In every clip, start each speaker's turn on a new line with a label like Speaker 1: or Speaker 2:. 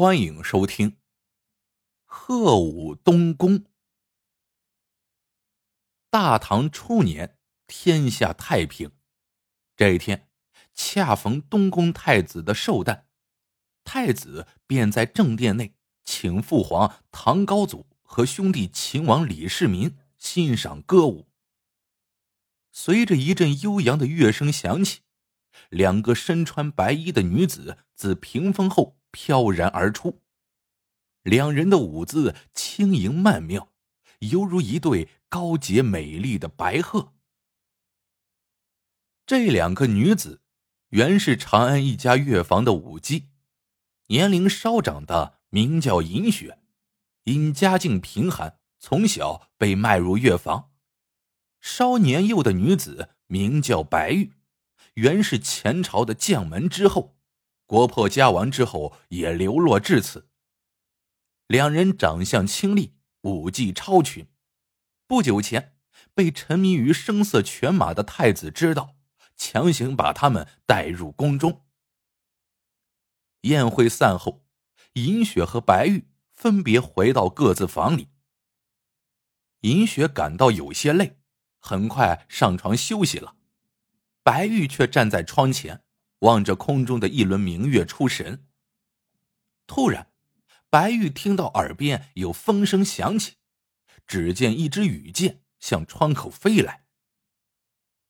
Speaker 1: 欢迎收听《贺武东宫》。大唐初年，天下太平。这一天，恰逢东宫太子的寿诞，太子便在正殿内请父皇唐高祖和兄弟秦王李世民欣赏歌舞。随着一阵悠扬的乐声响起，两个身穿白衣的女子自屏风后。飘然而出，两人的舞姿轻盈曼妙，犹如一对高洁美丽的白鹤。这两个女子原是长安一家乐坊的舞姬，年龄稍长的名叫银雪，因家境贫寒，从小被卖入乐坊；稍年幼的女子名叫白玉，原是前朝的将门之后。国破家亡之后，也流落至此。两人长相清丽，武技超群。不久前，被沉迷于声色犬马的太子知道，强行把他们带入宫中。宴会散后，银雪和白玉分别回到各自房里。银雪感到有些累，很快上床休息了。白玉却站在窗前。望着空中的一轮明月出神。突然，白玉听到耳边有风声响起，只见一支羽箭向窗口飞来。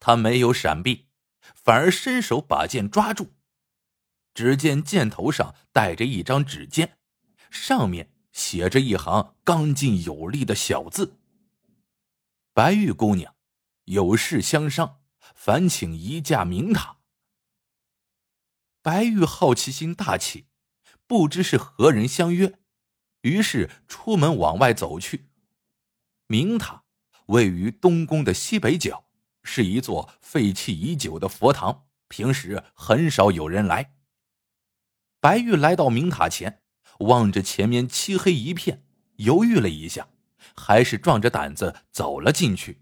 Speaker 1: 他没有闪避，反而伸手把箭抓住。只见箭头上带着一张纸笺，上面写着一行刚劲有力的小字：“白玉姑娘，有事相商，烦请移驾明堂。”白玉好奇心大起，不知是何人相约，于是出门往外走去。明塔位于东宫的西北角，是一座废弃已久的佛堂，平时很少有人来。白玉来到明塔前，望着前面漆黑一片，犹豫了一下，还是壮着胆子走了进去。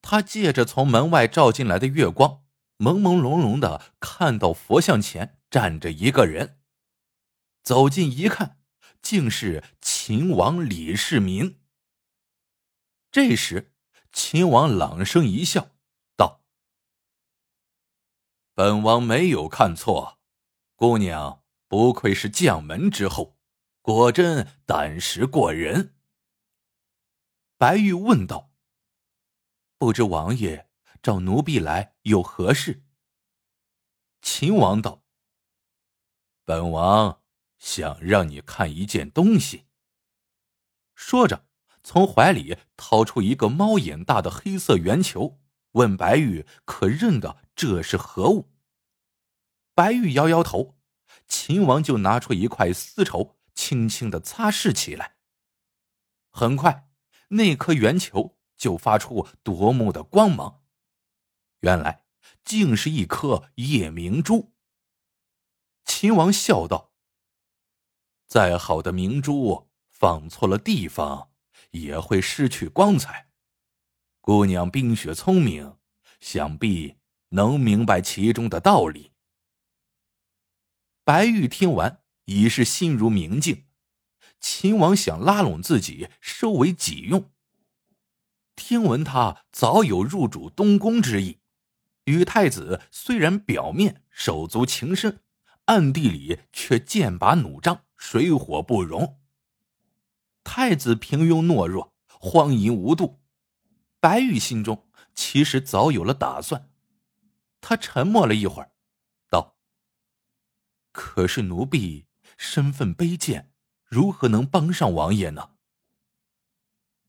Speaker 1: 他借着从门外照进来的月光。朦朦胧胧的看到佛像前站着一个人，走近一看，竟是秦王李世民。这时，秦王朗声一笑，道：“本王没有看错，姑娘不愧是将门之后，果真胆识过人。”白玉问道：“不知王爷？”找奴婢来有何事？秦王道：“本王想让你看一件东西。”说着，从怀里掏出一个猫眼大的黑色圆球，问白玉：“可认得这是何物？”白玉摇摇头。秦王就拿出一块丝绸，轻轻的擦拭起来。很快，那颗圆球就发出夺目的光芒。原来竟是一颗夜明珠。秦王笑道：“再好的明珠，放错了地方，也会失去光彩。姑娘冰雪聪明，想必能明白其中的道理。”白玉听完，已是心如明镜。秦王想拉拢自己，收为己用。听闻他早有入主东宫之意。与太子虽然表面手足情深，暗地里却剑拔弩张，水火不容。太子平庸懦弱，荒淫无度。白玉心中其实早有了打算。他沉默了一会儿，道：“可是奴婢身份卑贱，如何能帮上王爷呢？”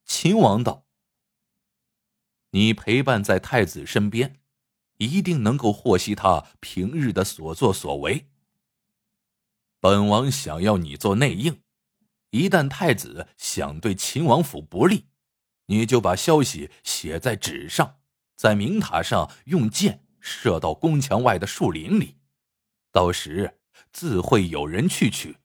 Speaker 1: 秦王道：“你陪伴在太子身边。”一定能够获悉他平日的所作所为。本王想要你做内应，一旦太子想对秦王府不利，你就把消息写在纸上，在明塔上用箭射到宫墙外的树林里，到时自会有人去取。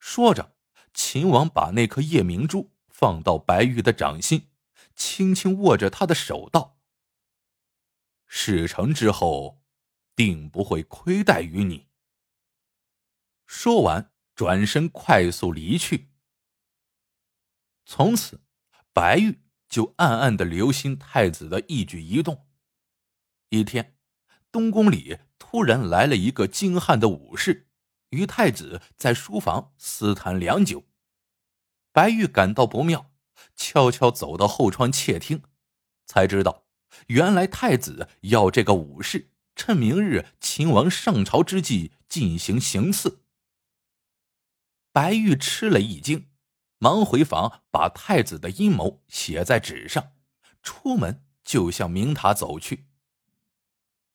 Speaker 1: 说着，秦王把那颗夜明珠放到白玉的掌心，轻轻握着他的手道。事成之后，定不会亏待于你。说完，转身快速离去。从此，白玉就暗暗的留心太子的一举一动。一天，东宫里突然来了一个精悍的武士，与太子在书房私谈良久。白玉感到不妙，悄悄走到后窗窃听，才知道，原来太子要这个武士趁明日秦王上朝之际进行行刺。白玉吃了一惊，忙回房把太子的阴谋写在纸上，出门就向明塔走去。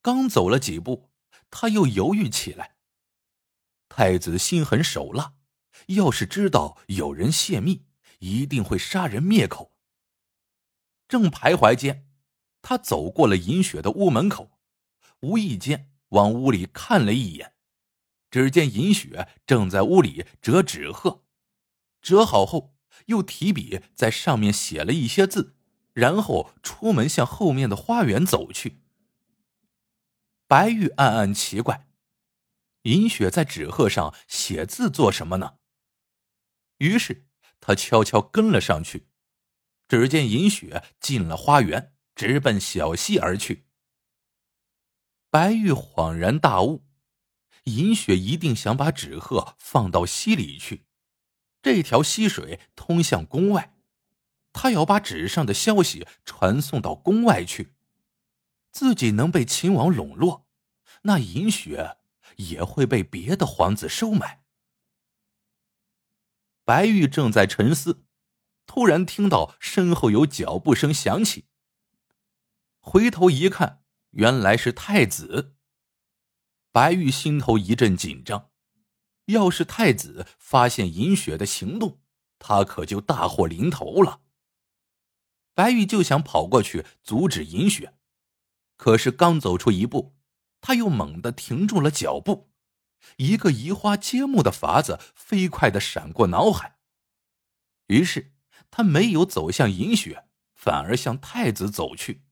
Speaker 1: 刚走了几步，他又犹豫起来。太子心狠手辣，要是知道有人泄密，一定会杀人灭口。正徘徊间，他走过了银雪的屋门口，无意间往屋里看了一眼。只见尹雪正在屋里折纸鹤，折好后又提笔在上面写了一些字，然后出门向后面的花园走去。白玉暗暗奇怪，尹雪在纸鹤上写字做什么呢？于是他悄悄跟了上去。只见尹雪进了花园，直奔小溪而去。白玉恍然大悟。银雪一定想把纸鹤放到溪里去，这条溪水通向宫外，他要把纸上的消息传送到宫外去。自己能被秦王笼络，那银雪也会被别的皇子收买。白玉正在沉思，突然听到身后有脚步声响起，回头一看，原来是太子。白玉心头一阵紧张，要是太子发现尹雪的行动，他可就大祸临头了。白玉就想跑过去阻止尹雪，可是刚走出一步，他又猛地停住了脚步。一个移花接木的法子飞快的闪过脑海，于是他没有走向尹雪，反而向太子走去。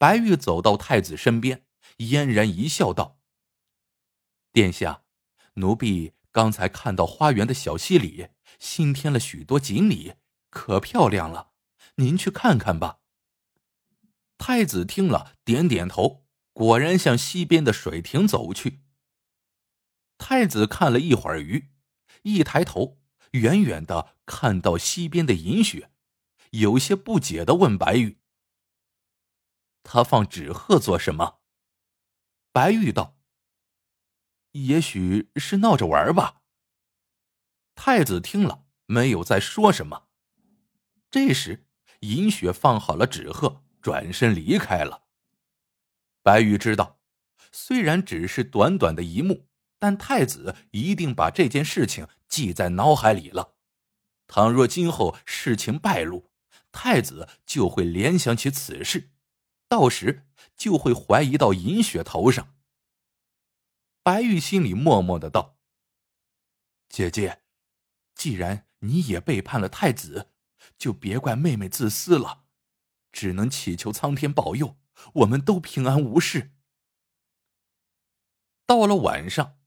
Speaker 1: 白玉走到太子身边。嫣然一笑，道：“殿下，奴婢刚才看到花园的小溪里新添了许多锦鲤，可漂亮了。您去看看吧。”太子听了，点点头，果然向西边的水亭走去。太子看了一会儿鱼，一抬头，远远的看到西边的银雪，有些不解的问白玉：“他放纸鹤做什么？”白玉道：“也许是闹着玩吧。”太子听了，没有再说什么。这时，银雪放好了纸鹤，转身离开了。白玉知道，虽然只是短短的一幕，但太子一定把这件事情记在脑海里了。倘若今后事情败露，太子就会联想起此事。到时就会怀疑到尹雪头上。白玉心里默默的道：“姐姐，既然你也背叛了太子，就别怪妹妹自私了，只能祈求苍天保佑，我们都平安无事。”到了晚上，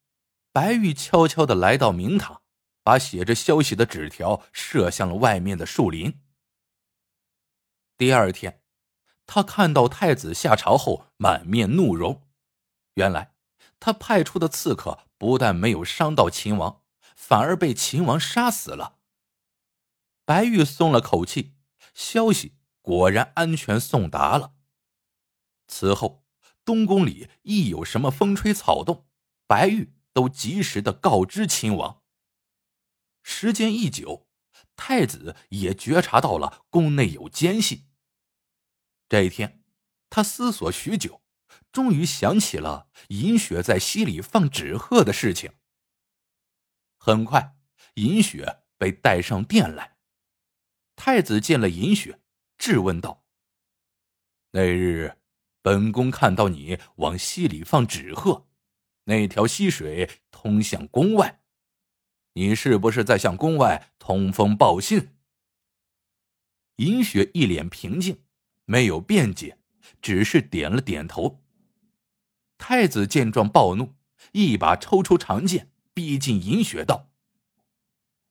Speaker 1: 白玉悄悄的来到明堂，把写着消息的纸条射向了外面的树林。第二天。他看到太子下朝后满面怒容，原来他派出的刺客不但没有伤到秦王，反而被秦王杀死了。白玉松了口气，消息果然安全送达了。此后，东宫里一有什么风吹草动，白玉都及时的告知秦王。时间一久，太子也觉察到了宫内有奸细。这一天，他思索许久，终于想起了尹雪在溪里放纸鹤的事情。很快，尹雪被带上殿来。太子见了尹雪，质问道：“那日，本宫看到你往溪里放纸鹤，那条溪水通向宫外，你是不是在向宫外通风报信？”尹雪一脸平静。没有辩解，只是点了点头。太子见状暴怒，一把抽出长剑，逼近银雪道：“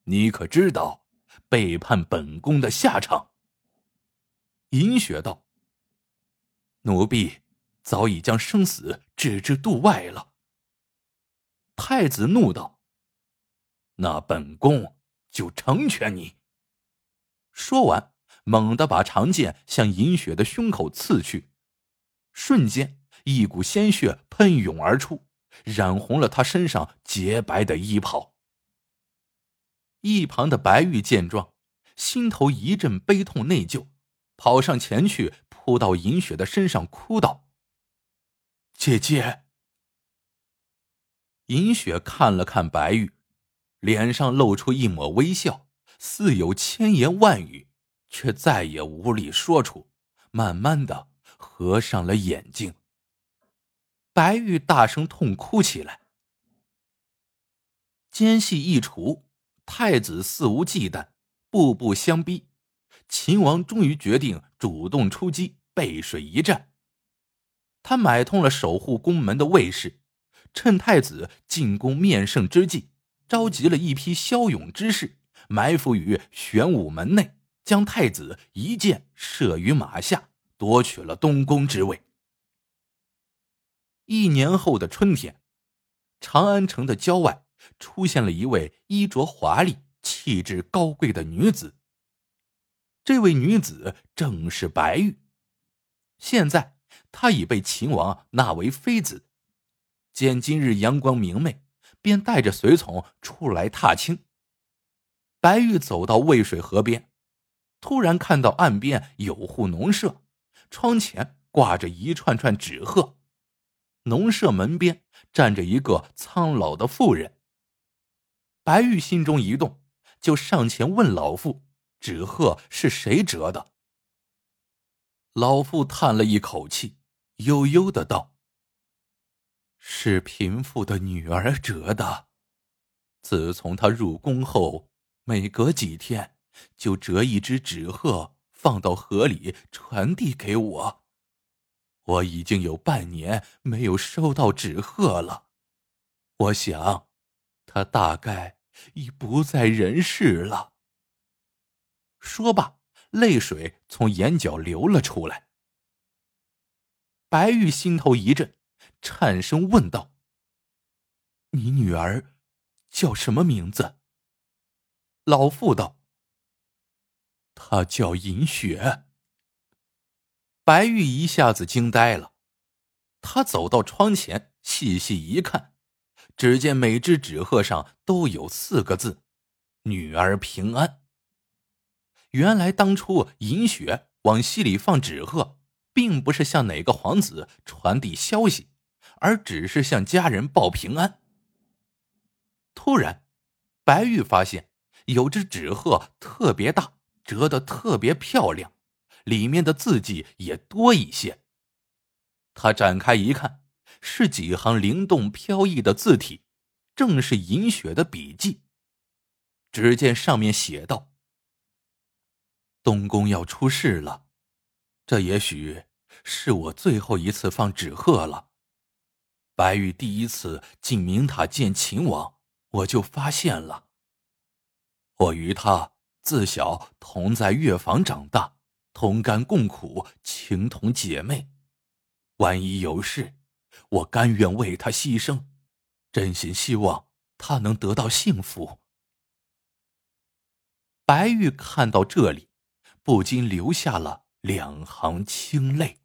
Speaker 1: 你可知道背叛本宫的下场？”银雪道：“奴婢早已将生死置之度外了。”太子怒道：“那本宫就成全你。”说完，猛地把长剑向银雪的胸口刺去，瞬间一股鲜血喷涌而出。染红了他身上洁白的衣袍。一旁的白玉见状，心头一阵悲痛内疚，跑上前去扑到银雪的身上，哭道：“姐姐！”银雪看了看白玉，脸上露出一抹微笑，似有千言万语，却再也无力说出，慢慢的合上了眼睛。白玉大声痛哭起来。奸细一除，太子肆无忌惮，步步相逼。秦王终于决定主动出击，背水一战。他买通了守护宫门的卫士，趁太子进宫面圣之际，召集了一批骁勇之士，埋伏于玄武门内，将太子一箭射于马下，夺取了东宫之位。一年后的春天，长安城的郊外出现了一位衣着华丽、气质高贵的女子。这位女子正是白玉。现在她已被秦王纳为妃子。见今日阳光明媚，便带着随从出来踏青。白玉走到渭水河边，突然看到岸边有户农舍，窗前挂着一串串纸鹤。农舍门边站着一个苍老的妇人。白玉心中一动，就上前问老妇：“纸鹤是谁折的？”老妇叹了一口气，悠悠的道：“是贫妇的女儿折的。自从她入宫后，每隔几天就折一只纸鹤，放到河里传递给我。”我已经有半年没有收到纸鹤了，我想，他大概已不在人世了。说罢，泪水从眼角流了出来。白玉心头一震，颤声问道：“你女儿叫什么名字？”老妇道：“她叫银雪。”白玉一下子惊呆了，他走到窗前，细细一看，只见每只纸鹤上都有四个字：“女儿平安。”原来当初银雪往溪里放纸鹤，并不是向哪个皇子传递消息，而只是向家人报平安。突然，白玉发现有只纸鹤特别大，折得特别漂亮。里面的字迹也多一些。他展开一看，是几行灵动飘逸的字体，正是银雪的笔迹。只见上面写道：“东宫要出事了，这也许是我最后一次放纸鹤了。白玉第一次进明塔见秦王，我就发现了。我与他自小同在乐坊长大。”同甘共苦，情同姐妹。万一有事，我甘愿为他牺牲，真心希望他能得到幸福。白玉看到这里，不禁流下了两行清泪。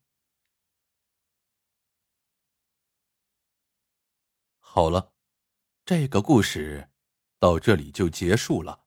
Speaker 1: 好了，这个故事到这里就结束了。